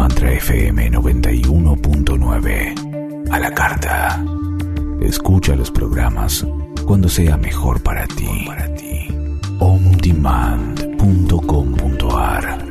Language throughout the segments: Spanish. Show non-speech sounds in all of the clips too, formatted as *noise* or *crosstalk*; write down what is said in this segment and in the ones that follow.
Mantra FM 91.9. A la carta. Escucha los programas cuando sea mejor para ti. Para ti. ondemand.com.ar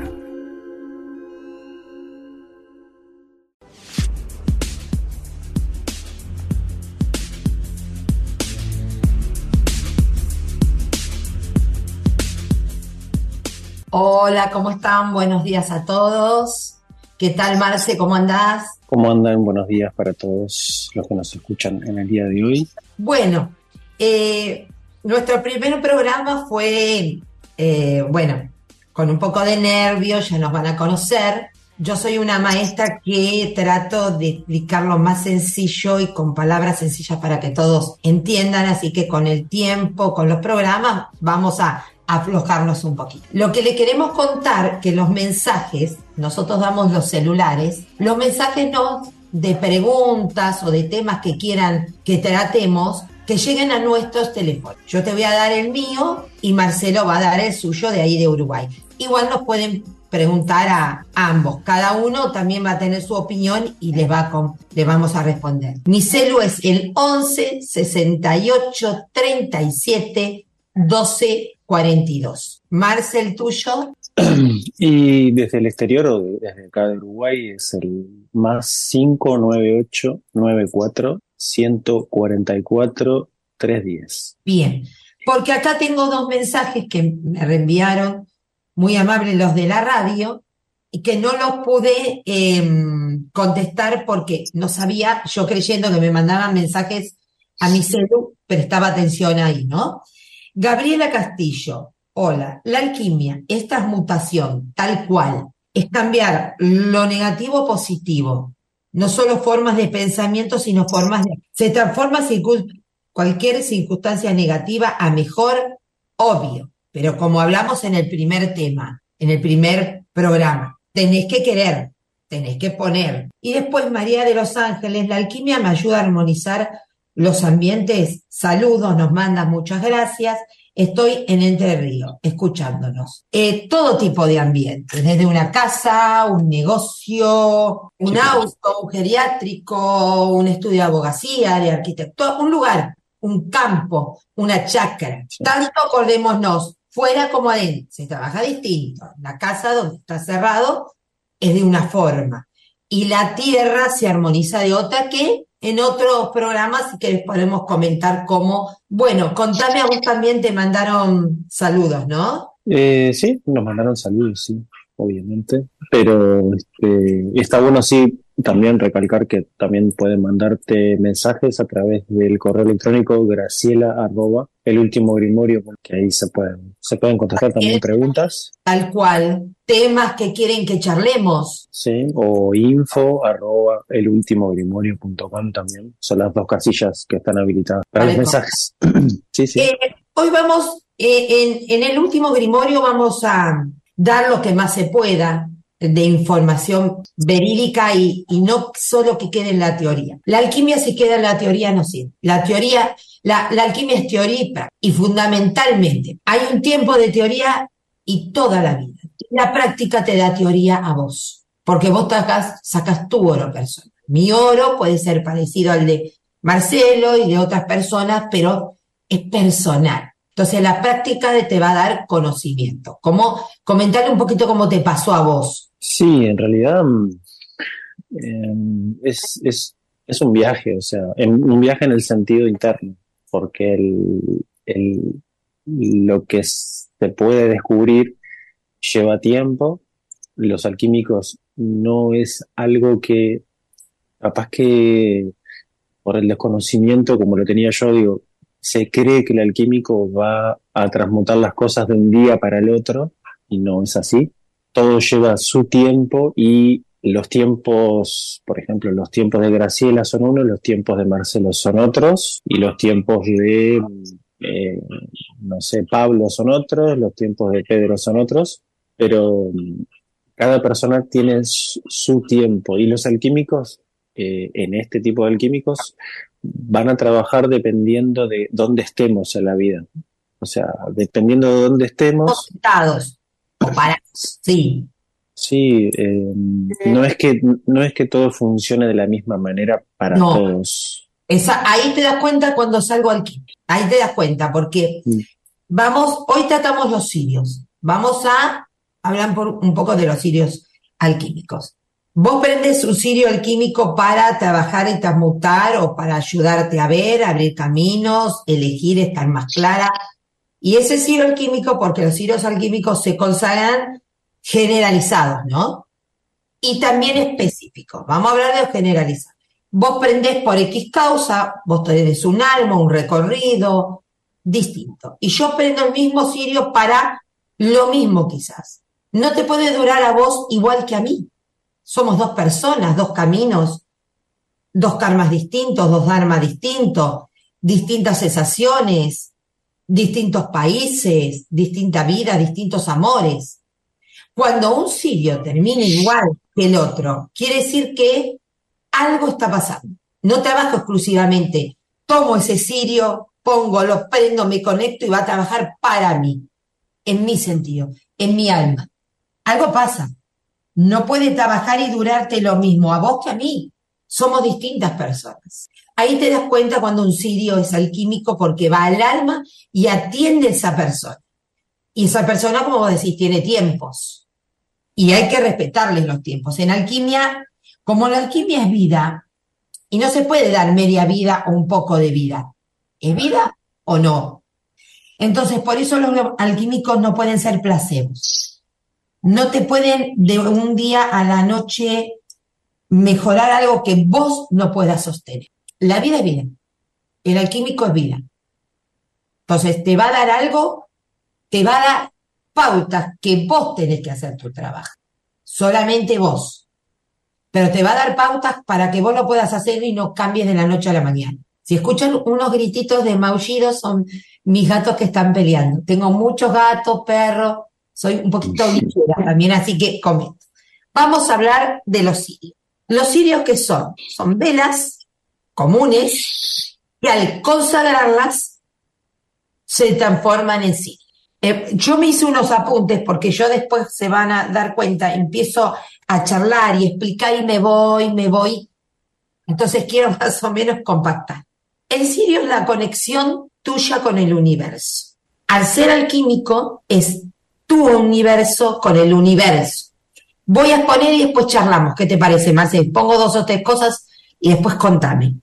Hola, ¿cómo están? Buenos días a todos. ¿Qué tal, Marce? ¿Cómo andás? ¿Cómo andan? Buenos días para todos los que nos escuchan en el día de hoy. Bueno, eh, nuestro primer programa fue, eh, bueno, con un poco de nervios, ya nos van a conocer. Yo soy una maestra que trato de explicarlo más sencillo y con palabras sencillas para que todos entiendan, así que con el tiempo, con los programas, vamos a aflojarnos un poquito. Lo que le queremos contar, que los mensajes, nosotros damos los celulares, los mensajes no de preguntas o de temas que quieran que tratemos, que lleguen a nuestros teléfonos. Yo te voy a dar el mío y Marcelo va a dar el suyo de ahí de Uruguay. Igual nos pueden preguntar a ambos. Cada uno también va a tener su opinión y les, va les vamos a responder. Mi celu es el 11 68 37 12 42. Marcel, tuyo. *clears throat* Y desde el exterior o desde acá de Uruguay es el más 598 94 144 310. Bien, porque acá tengo dos mensajes que me reenviaron muy amables los de la radio y que no los pude em, contestar porque no sabía, yo creyendo que me mandaban mensajes a mi celu, prestaba atención ahí, ¿no? Gabriela Castillo, hola, la alquimia es transmutación, tal cual, es cambiar lo negativo positivo, no solo formas de pensamiento, sino formas de... Se transforma cualquier circunstancia negativa a mejor, obvio, pero como hablamos en el primer tema, en el primer programa, tenés que querer, tenés que poner. Y después María de los Ángeles, la alquimia me ayuda a armonizar los ambientes, saludos, nos manda muchas gracias. Estoy en Entre Ríos, escuchándonos. Eh, todo tipo de ambientes, desde una casa, un negocio, un auto, un geriátrico, un estudio de abogacía, de arquitectura, un lugar, un campo, una chacra. Tanto acordémonos, fuera como adentro. Se trabaja distinto. La casa donde está cerrado es de una forma. Y la tierra se armoniza de otra que en otros programas que les podemos comentar cómo. Bueno, contame a vos también te mandaron saludos, ¿no? Eh, sí, nos mandaron saludos, sí, obviamente. Pero este, está bueno, sí, también recalcar que también pueden mandarte mensajes a través del correo electrónico graciela arroba el último grimorio, porque ahí se pueden, se pueden contestar también preguntas. Tal cual. Temas que quieren que charlemos. Sí, o info arroba el último también. Son las dos casillas que están habilitadas para los mensajes. *clears throat* sí, sí. Eh, hoy vamos, eh, en, en el último grimorio vamos a dar lo que más se pueda de información verídica y, no solo que quede en la teoría. La alquimia si queda en la teoría no sirve. La teoría, la, alquimia es teoría y fundamentalmente hay un tiempo de teoría y toda la vida. La práctica te da teoría a vos, porque vos sacas, sacas tu oro personal. Mi oro puede ser parecido al de Marcelo y de otras personas, pero es personal. Entonces la práctica te va a dar conocimiento. Como comentarle un poquito cómo te pasó a vos. Sí, en realidad mm, em, es, es, es, un viaje, o sea, un viaje en el sentido interno, porque el, el, lo que se puede descubrir lleva tiempo. Los alquímicos no es algo que, capaz que por el desconocimiento, como lo tenía yo, digo, se cree que el alquímico va a transmutar las cosas de un día para el otro, y no es así. Todo lleva su tiempo y los tiempos, por ejemplo, los tiempos de Graciela son unos, los tiempos de Marcelo son otros, y los tiempos de, eh, no sé, Pablo son otros, los tiempos de Pedro son otros, pero cada persona tiene su tiempo. Y los alquímicos, eh, en este tipo de alquímicos, van a trabajar dependiendo de dónde estemos en la vida. O sea, dependiendo de dónde estemos. O *laughs* para, sí. Sí, eh, no es que no es que todo funcione de la misma manera para No. todos. Esa, ahí te das cuenta cuando salgo alquímico. Ahí te das cuenta, porque Mm. vamos, hoy tratamos los sirios. Vamos a hablar por un poco de los sirios alquímicos. Vos prendes un sirio alquímico para trabajar y transmutar o para ayudarte a ver, abrir caminos, elegir, estar más clara. Y ese sirio alquímico, porque los sirios alquímicos se consagran generalizados, ¿no? Y también específicos. Vamos a hablar de los generalizados. Vos prendés por X causa, vos tenés un alma, un recorrido distinto. Y yo prendo el mismo sirio para lo mismo quizás. No te puede durar a vos igual que a mí. Somos dos personas, dos caminos, dos karmas distintos, dos dharmas distintos, distintas sensaciones, distintos países, distinta vida, distintos amores. Cuando un sirio termina igual que el otro, quiere decir que algo está pasando. No trabajo exclusivamente, tomo ese sirio, pongo, lo prendo, me conecto y va a trabajar para mí, en mi sentido, en mi alma. Algo pasa. No puede trabajar y durarte lo mismo a vos que a mí. Somos distintas personas. Ahí te das cuenta cuando un sirio es alquímico porque va al alma y atiende a esa persona. Y esa persona, como vos decís, tiene tiempos. Y hay que respetarles los tiempos. En alquimia, como la alquimia es vida, y no se puede dar media vida o un poco de vida. ¿Es vida o no? Entonces, por eso los alquímicos no pueden ser placebos. No te pueden de un día a la noche mejorar algo que vos no puedas sostener. La vida es vida. El alquímico es vida. Entonces, te va a dar algo, te va a dar pautas que vos tenés que hacer tu trabajo. Solamente vos. Pero te va a dar pautas para que vos lo puedas hacer y no cambies de la noche a la mañana. Si escuchan unos grititos de maullidos, son mis gatos que están peleando. Tengo muchos gatos, perros, soy un poquito bichera también, así que comento. Vamos a hablar de los sirios. Los sirios que son, son velas comunes que al consagrarlas se transforman en sirios. Eh, yo me hice unos apuntes porque yo después se van a dar cuenta, empiezo a charlar y explicar y me voy, me voy. Entonces quiero *laughs* más o menos compactar. El sirio es la conexión tuya con el universo. Al ser alquímico es tu universo con el universo. Voy a exponer y después charlamos. ¿Qué te parece, Marcel? Pongo dos o tres cosas y después contame.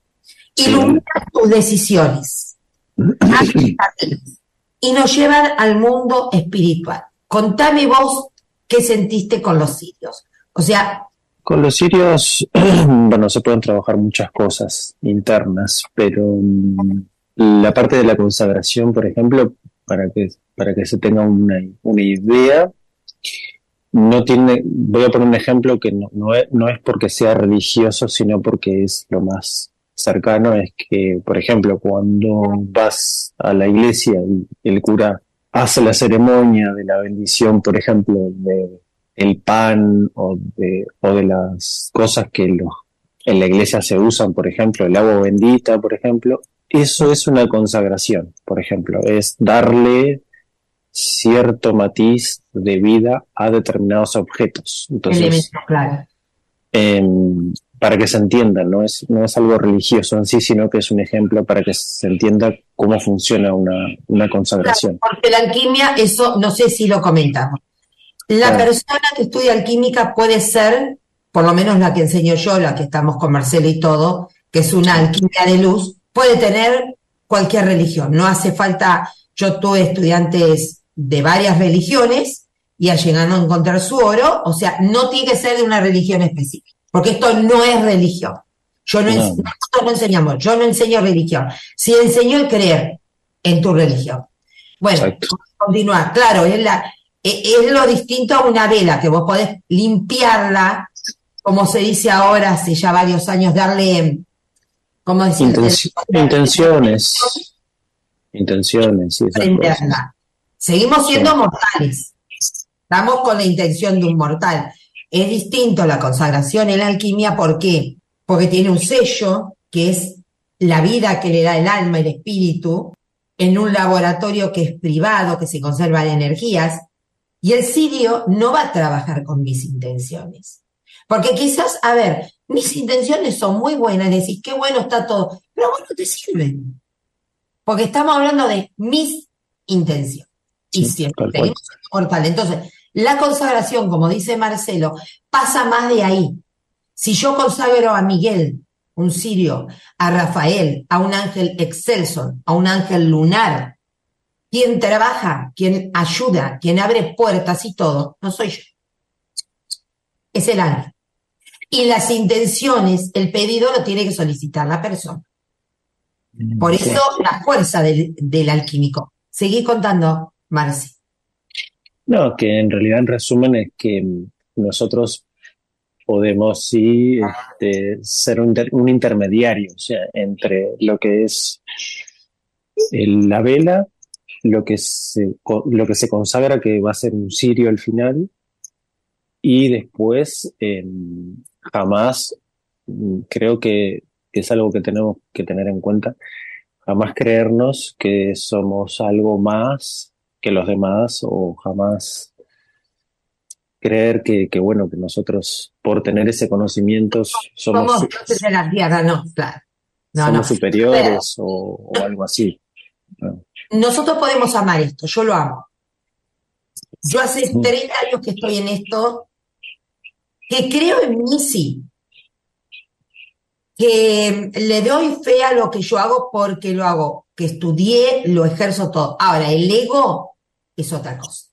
Sí. Ilumina tus decisiones. *clears throat* y nos llevan al mundo espiritual. Contame vos qué sentiste con los sirios. O sea, Con los sirios, *clears throat* bueno, se pueden trabajar muchas cosas internas, pero mm, la parte de la consagración, por ejemplo, para que, para que se tenga una, una idea, no tiene, voy a poner un ejemplo que no, no, es, no es porque sea religioso, sino porque es lo más cercano, es que, por ejemplo, cuando vas a la iglesia y el cura hace la ceremonia de la bendición, por ejemplo, de el pan o de, o de las cosas que en la iglesia se usan, por ejemplo, el agua bendita, por ejemplo, eso es una consagración, por ejemplo, es darle cierto matiz de vida a determinados objetos. Entonces, claro. em, para que se entienda, no es, no es algo religioso en sí, sino que es un ejemplo para que se entienda cómo funciona una, una consagración. Porque la alquimia, eso no sé si lo comentamos. La Claro. persona que estudia alquímica puede ser, por lo menos la que enseño yo, la que estamos con Marcelo y todo, que es una alquimia de luz, puede tener cualquier religión. No hace falta, yo tuve estudiantes de varias religiones y al llegar a encontrar su oro, o sea, no tiene que ser de una religión específica, porque esto no es religión. Yo no, No. ens- nosotros no enseñamos, yo no enseño religión. Si enseño el creer en tu religión. Bueno, Exacto. continuar. Claro, es, la, e- es lo distinto a una vela, que vos podés limpiarla, como se dice ahora, hace ya varios años, darle, ¿cómo decir? Intenci- intenciones. Intenciones cosas. prenderla. Seguimos siendo Sí. mortales. Estamos con la intención de un mortal. Es distinto la consagración en la alquimia, ¿por qué? Porque tiene un sello, que es la vida que le da el alma, el espíritu, en un laboratorio que es privado, que se conservan energías, Y el sirio no va a trabajar con mis intenciones. Porque quizás, a ver, mis intenciones son muy buenas, decís, qué bueno está todo, pero bueno, te sirven. Porque estamos hablando de mis intenciones. Y siempre tenemos. Entonces, la consagración, como dice Marcelo, pasa más de ahí. Si yo consagro a Miguel, un sirio, a Rafael, a un ángel excelso, a un ángel lunar, quien trabaja, quien ayuda, quien abre puertas y todo, no soy yo. Es el ángel. Y las intenciones, el pedido lo tiene que solicitar la persona. Mm, Por eso la fuerza del, alquímico. Seguí contando, Marci. No, que en realidad en resumen es que nosotros podemos sí este, ser un, intermediario, o sea, entre lo que es la vela, lo que, se, lo que se consagra que va a ser un sirio al final, y después em, jamás, mm, creo que, es algo que tenemos que tener en cuenta, jamás creernos que somos algo más que los demás o jamás creer que, bueno, que nosotros por tener ese conocimiento somos, de la tierra, no, claro. somos superiores o, algo así. Nosotros podemos amar esto, yo lo amo. Yo hace 30 años que estoy en esto, que creo en mí sí, que le doy fe a lo que yo hago porque lo hago, que estudié, lo ejerzo todo. Ahora, el ego es otra cosa.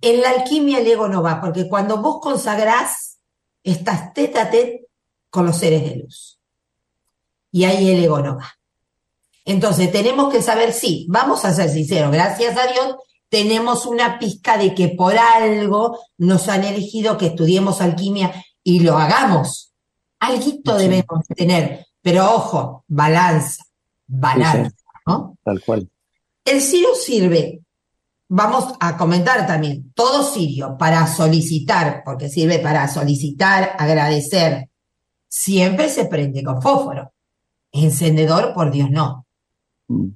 En la alquimia el ego no va, porque cuando vos consagrás, estás tete a tete con los seres de luz. Y ahí el ego no va. Entonces tenemos que saber, sí, vamos a ser sinceros, gracias a Dios tenemos una pizca de que por algo nos han elegido que estudiemos alquimia y lo hagamos. Alguito debemos tener, pero ojo, balanza, balanza, ¿no? Tal cual. El sirio sirve, vamos a comentar también, todo sirio para solicitar, porque sirve para solicitar, agradecer, siempre se prende con fósforo. Encendedor, por Dios, no. Mm.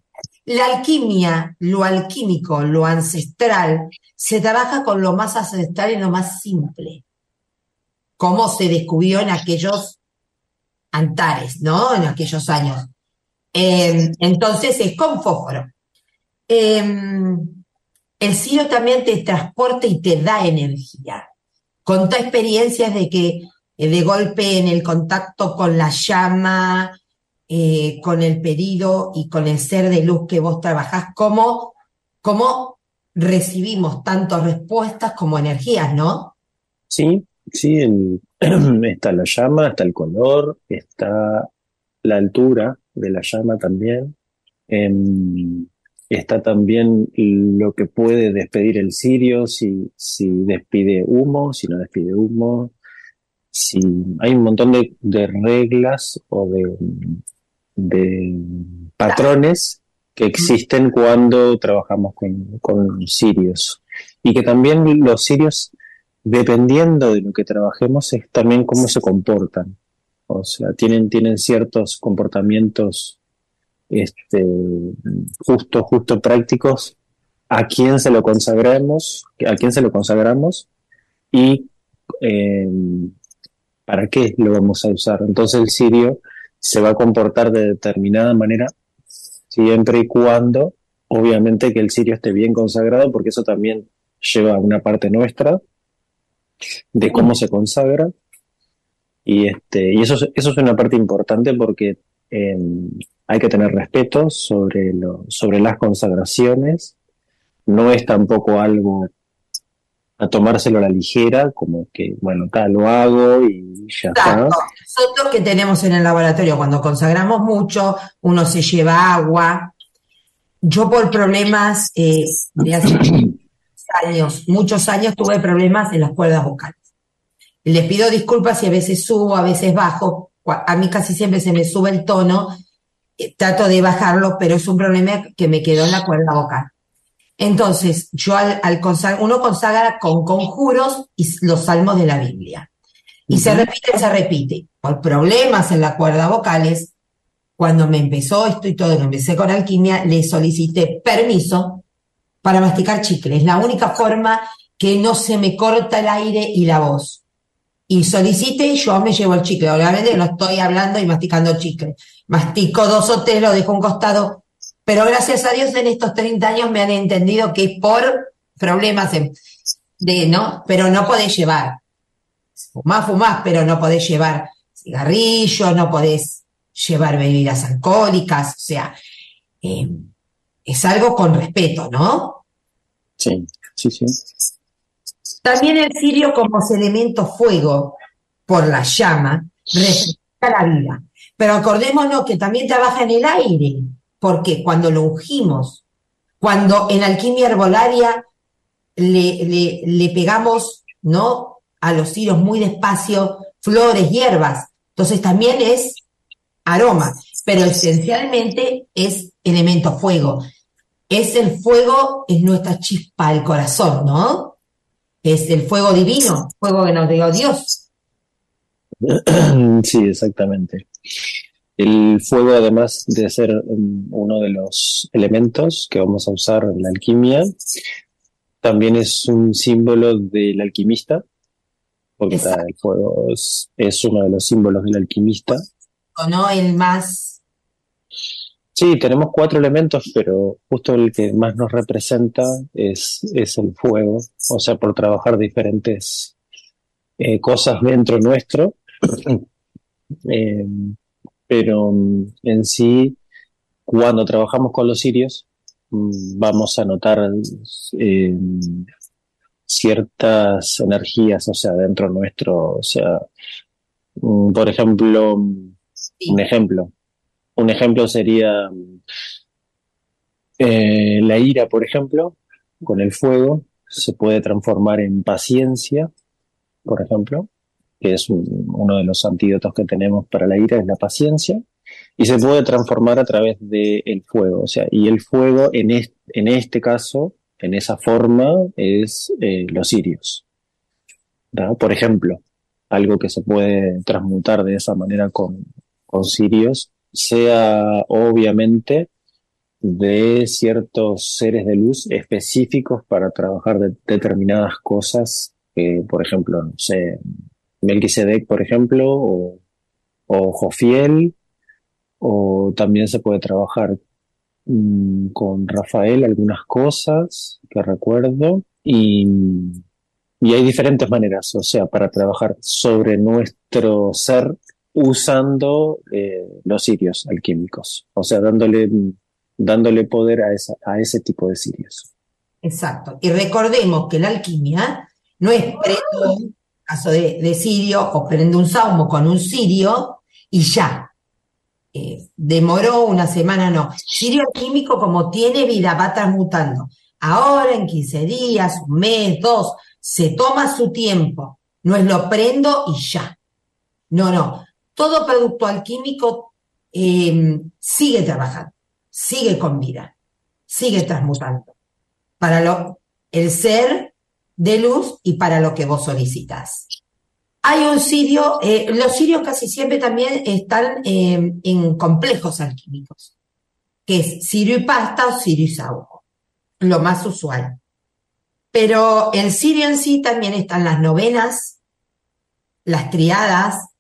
La alquimia, lo alquímico, lo ancestral, se trabaja con lo más ancestral y lo más simple. Cómo se descubrió en aquellos antares, ¿no? En aquellos años. Em, entonces es con fósforo. Em, el cielo también te transporta y te da energía. Conta experiencias de que eh, de golpe en el contacto con la llama, eh, con el pedido y con el ser de luz que vos trabajás, cómo, cómo recibimos tanto respuestas como energías, ¿no? Sí, sí, *clears throat* está la llama, está el color, está la altura de la llama también, em, está también lo que puede despedir el cirio, si, si despide humo, si no despide humo, si hay un montón de reglas o de, de patrones que existen cuando trabajamos con, con sirios. Y que también los sirios, dependiendo de lo que trabajemos, es también cómo se comportan. O sea, tienen, tienen ciertos comportamientos este, justo, justo prácticos a quién se lo consagramos, a quién se lo consagramos y eh, para qué lo vamos a usar. Entonces el sirio se va a comportar de determinada manera, siempre y cuando, obviamente, que el sirio esté bien consagrado, porque eso también lleva una parte nuestra de cómo se consagra. Y, este, y eso, eso es una parte importante porque em, hay que tener respeto sobre, lo, sobre las consagraciones. No es tampoco algo a tomárselo a la ligera, como que, bueno, acá lo hago y ya está. Nosotros que tenemos en el laboratorio, cuando consagramos mucho, uno se lleva agua. Yo por problemas eh, de hace *clears throat* años, muchos años tuve problemas en las cuerdas vocales. Les pido disculpas si a veces subo, a veces bajo. A mí casi siempre se me sube el tono. Eh, trato de bajarlo, pero es un problema que me quedó en la cuerda vocal. Entonces, yo al, uno consagra con conjuros y los salmos de la Biblia. Y se repite, se repite. Por problemas en la cuerda vocales, cuando me empezó esto y todo, que empecé con alquimia, le solicité permiso para masticar chicles. La única forma que no se me corta el aire y la voz. Y solicite y yo me llevo el chicle. Obviamente no estoy hablando y masticando chicle. Mastico dos o tres, lo dejo un costado. Pero gracias a Dios en estos 30 años me han entendido que es por problemas de, ¿no? Pero no podés llevar. Fumás, fumás, pero no podés llevar cigarrillos, no podés llevar bebidas alcohólicas. O sea, eh, es algo con respeto, ¿no? Sí, sí, sí. También el cirio como elemento fuego por la llama refleja la vida. Pero acordémonos que también trabaja en el aire, porque cuando lo ungimos, cuando en alquimia herbolaria le, le, pegamos, ¿no? A los cirios muy despacio, flores, hierbas. Entonces también es aroma, pero esencialmente es elemento fuego. Es el fuego, es nuestra chispa al corazón, ¿no? es el fuego divino, fuego que nos dio Dios. *clears throat* Sí, exactamente. El fuego, además de ser um, uno de los elementos que vamos a usar en la alquimia, también es un símbolo del alquimista, porque el fuego es, es, uno de los símbolos del alquimista. ¿O no? El más Sí, tenemos cuatro elementos, pero justo el que más nos representa es, es el fuego, o sea, por trabajar diferentes eh, cosas dentro nuestro. Em, *clears throat* pero mm, en sí, cuando trabajamos con los sirios, mm, vamos a notar em, ciertas energías, o sea, dentro nuestro, o sea, mm, por ejemplo, un ejemplo, un ejemplo sería eh, la ira, por ejemplo, con el fuego se puede transformar en paciencia, por ejemplo, que es uno de los antídotos que tenemos para la ira, es la paciencia, y se puede transformar a través del fuego. O sea, y el fuego en, en este caso, en esa forma, es eh, los sirios. Por ejemplo, algo que se puede transmutar de esa manera con, con sirios sea obviamente de ciertos seres de luz específicos para trabajar de determinadas cosas, por ejemplo, no sé, Melquisedec, por ejemplo, o, o Jofiel, o también se puede trabajar mm, con Rafael algunas cosas que recuerdo, y, y hay diferentes maneras, o sea, para trabajar sobre nuestro ser usando eh, los sirios alquímicos, o sea, dándole, dándole poder a, a ese tipo de sirios. Exacto. Y recordemos que la alquimia no es prendo un caso de, sirio o prende un saumo con un sirio y ya. Eh, demoró una semana, no. Sirio alquímico, como tiene vida, va transmutando. Ahora, en 15 días, un mes, dos, se toma su tiempo. No es lo prendo y ya. No, no todo producto alquímico em, sigue trabajando, sigue con vida, sigue transmutando para lo, el ser de luz y para lo que vos solicitas. Hay un sirio, eh, los sirios casi siempre también están em, en complejos alquímicos, que es sirio y pasta o sirio y saúco, lo más usual. Pero el sirio en sí también están las novenas, las triadas,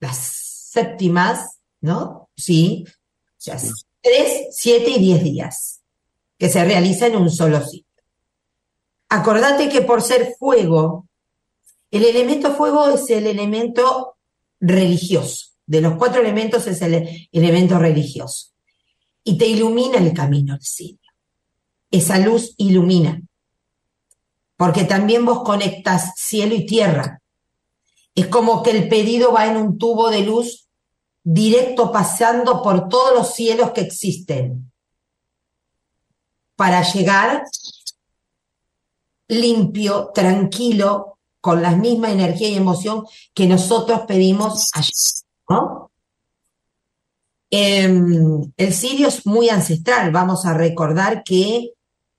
las séptimas, ¿no? Sí, o sea, tres, siete y diez días, que se realiza en un solo sitio. Acordate que por ser fuego, el elemento fuego es el elemento religioso. De los cuatro elementos es el elemento religioso. Y te ilumina el camino al cielo. Esa luz ilumina. Porque también vos conectas cielo y tierra. Es como que el pedido va en un tubo de luz directo pasando por todos los cielos que existen para llegar limpio, tranquilo, con la misma energía y emoción que nosotros pedimos allí. Em, el sirio es muy ancestral. Vamos a recordar que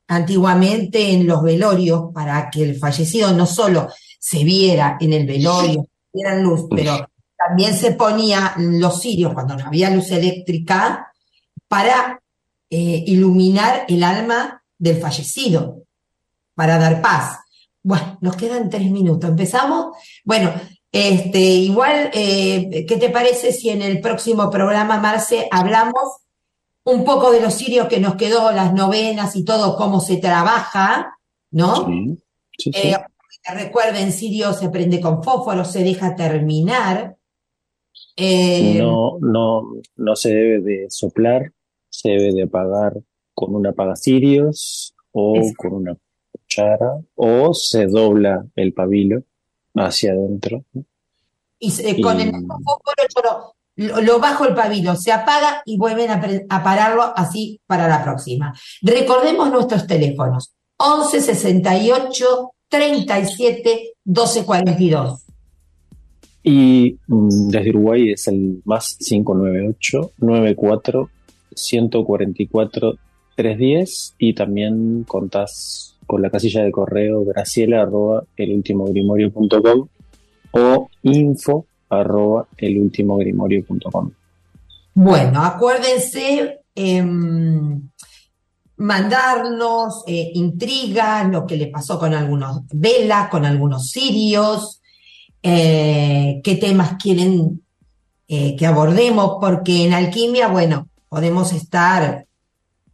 antiguamente en los velorios, para que el fallecido no solo se viera en el velorio, viera luz, pero también se ponía los cirios cuando no había luz eléctrica para eh, iluminar el alma del fallecido, para dar paz. Bueno, nos quedan tres minutos. ¿Empezamos? Bueno, este, igual, eh, ¿qué te parece si en el próximo programa, Marce, hablamos un poco de los sirios que nos quedó, las novenas y todo, cómo se trabaja, ¿no? Sí, sí, recuerden, sirio se prende con fósforo, se deja terminar. Eh, no, no, no se debe de soplar, se debe de apagar con una apagacirios o con una cuchara o se dobla el pabilo hacia adentro. Y, con el fósforo lo, bajo el pabilo, se apaga y vuelven a, pararlo así para la próxima. Recordemos nuestros teléfonos. 11 68 37 12 42. Y mm, desde Uruguay es el más 598 94 144 310 y también contás con la casilla de correo graciela arroba elultimogrimorio.com o info arroba elultimogrimorio.com. Bueno, acuérdense em, mandarnos eh, intrigas, lo que le pasó con algunos velas, con algunos sirios, eh, qué temas quieren eh, que abordemos, porque en alquimia, bueno, podemos estar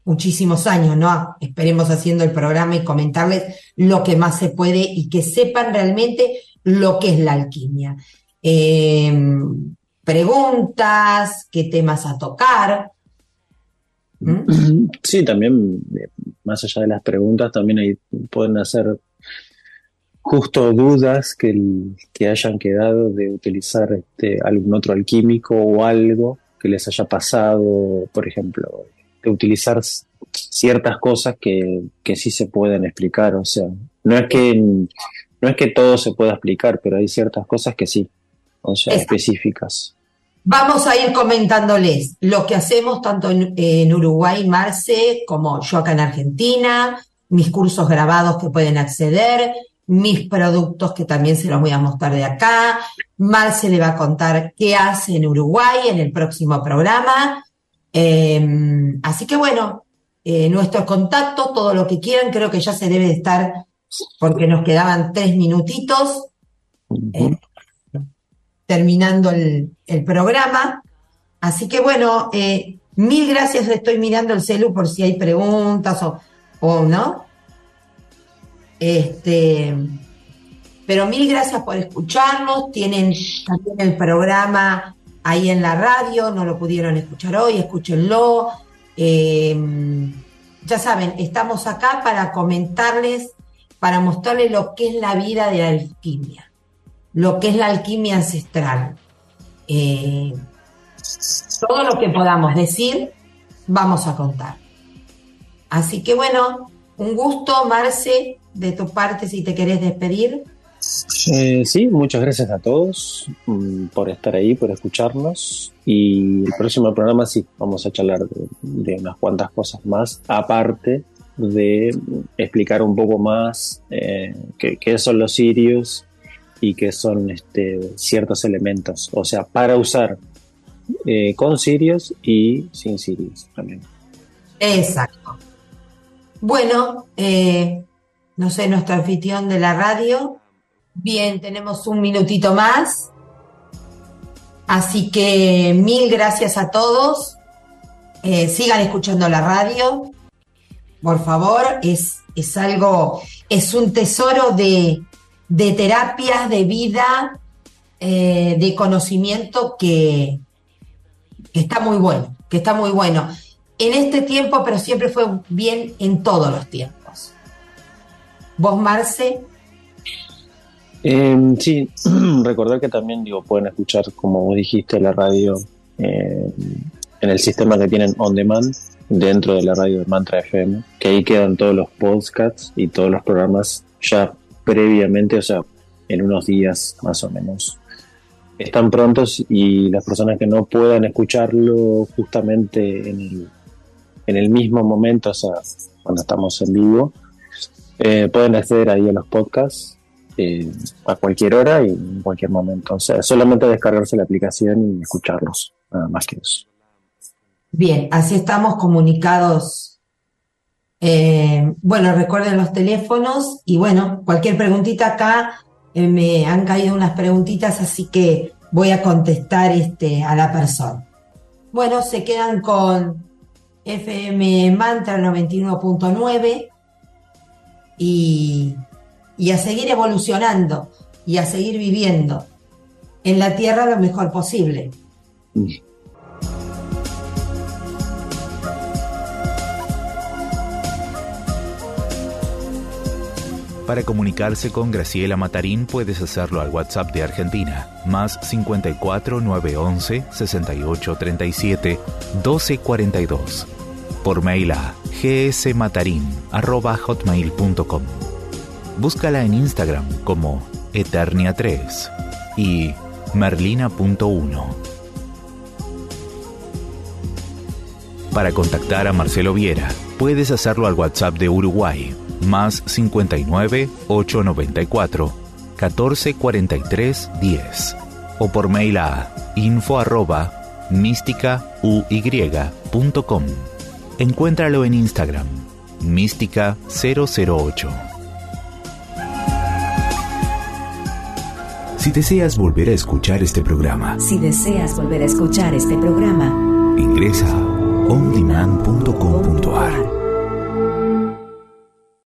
muchísimos años, ¿no? Esperemos haciendo el programa y comentarles lo que más se puede y que sepan realmente lo que es la alquimia. Em, preguntas, qué temas a tocar. ¿Mm? Sí, también, eh, más allá de las preguntas, también ahí pueden hacer justo dudas que, que hayan quedado de utilizar este, algún otro alquímico o algo que les haya pasado, por ejemplo, de utilizar ciertas cosas que, que sí se pueden explicar. O sea, no es que no es que todo se pueda explicar, pero hay ciertas cosas que sí, o sea, específicas. Vamos a ir comentándoles lo que hacemos tanto en, Uruguay, Marce, como yo acá en Argentina, mis cursos grabados que pueden acceder, mis productos que también se los voy a mostrar de acá. Marce le va a contar qué hace en Uruguay en el próximo programa. Em, así que bueno, eh, nuestros contactos, todo lo que quieran, creo que ya se debe de estar, porque nos quedaban tres minutitos, eh, terminando el, programa. Así que bueno, eh, mil gracias, estoy mirando el celu por si hay preguntas o, o no. Este, pero mil gracias por escucharnos. Tienen también el programa ahí en la radio, no lo pudieron escuchar hoy, escúchenlo. Eh, ya saben, estamos acá para comentarles, para mostrarles lo que es la vida de la alquimia, lo que es la alquimia ancestral. Eh, todo lo que podamos decir, vamos a contar. Así que bueno, un gusto, Marce, de tu parte, si te querés despedir. Eh, sí, muchas gracias a todos mm, por estar ahí, por escucharnos. Y el próximo programa sí, vamos a charlar de, unas cuantas cosas más, aparte de explicar un poco más eh, qué, son los sirios y qué son este, ciertos elementos. O sea, para usar eh, con sirios y sin sirios también. Exacto. Bueno, no sé, nuestro anfitrión de la radio Bien, tenemos un minutito más. Así que mil gracias a todos. Eh, sigan escuchando la radio. Por favor, es, es algo, es un tesoro de, de terapias, de vida, eh, de conocimiento que, está muy bueno, que está muy bueno. En este tiempo, pero siempre fue bien en todos los tiempos. Vos, Marce. Eh, sí, *clears throat* recordar que también digo pueden escuchar, como vos dijiste, la radio em, en el sistema que tienen on demand dentro de la radio de Mantra FM, que ahí quedan todos los podcasts y todos los programas ya previamente, o sea, en unos días más o menos. Están prontos y las personas que no puedan escucharlo justamente en el, en el mismo momento, o sea, cuando estamos en vivo, eh, pueden acceder ahí a los podcasts eh, a cualquier hora y en cualquier momento. O sea, solamente descargarse la aplicación y escucharlos, nada más que eso. Bien, así estamos comunicados Eh, bueno, recuerden los teléfonos y bueno, cualquier preguntita acá, eh, me han caído unas preguntitas, así que voy a contestar este, a la persona. Bueno, se quedan con FM Mantra 91.9 y, y a seguir evolucionando y a seguir viviendo en la Tierra lo mejor posible. Para comunicarse con Graciela Matarín puedes hacerlo al WhatsApp de Argentina, más 54 911 68 37 12 42. Por mail a gsmatarin.hotmail.com. Búscala en Instagram como Eternia3 y Merlina.1. Para contactar a Marcelo Viera, puedes hacerlo al WhatsApp de Uruguay más 59 894 1443 10 o por mail a info arroba místicauy.com. Encuéntralo en Instagram, mística 008. Si deseas volver a escuchar este programa, Si deseas volver a escuchar este programa, ingresa ondemand.com.ar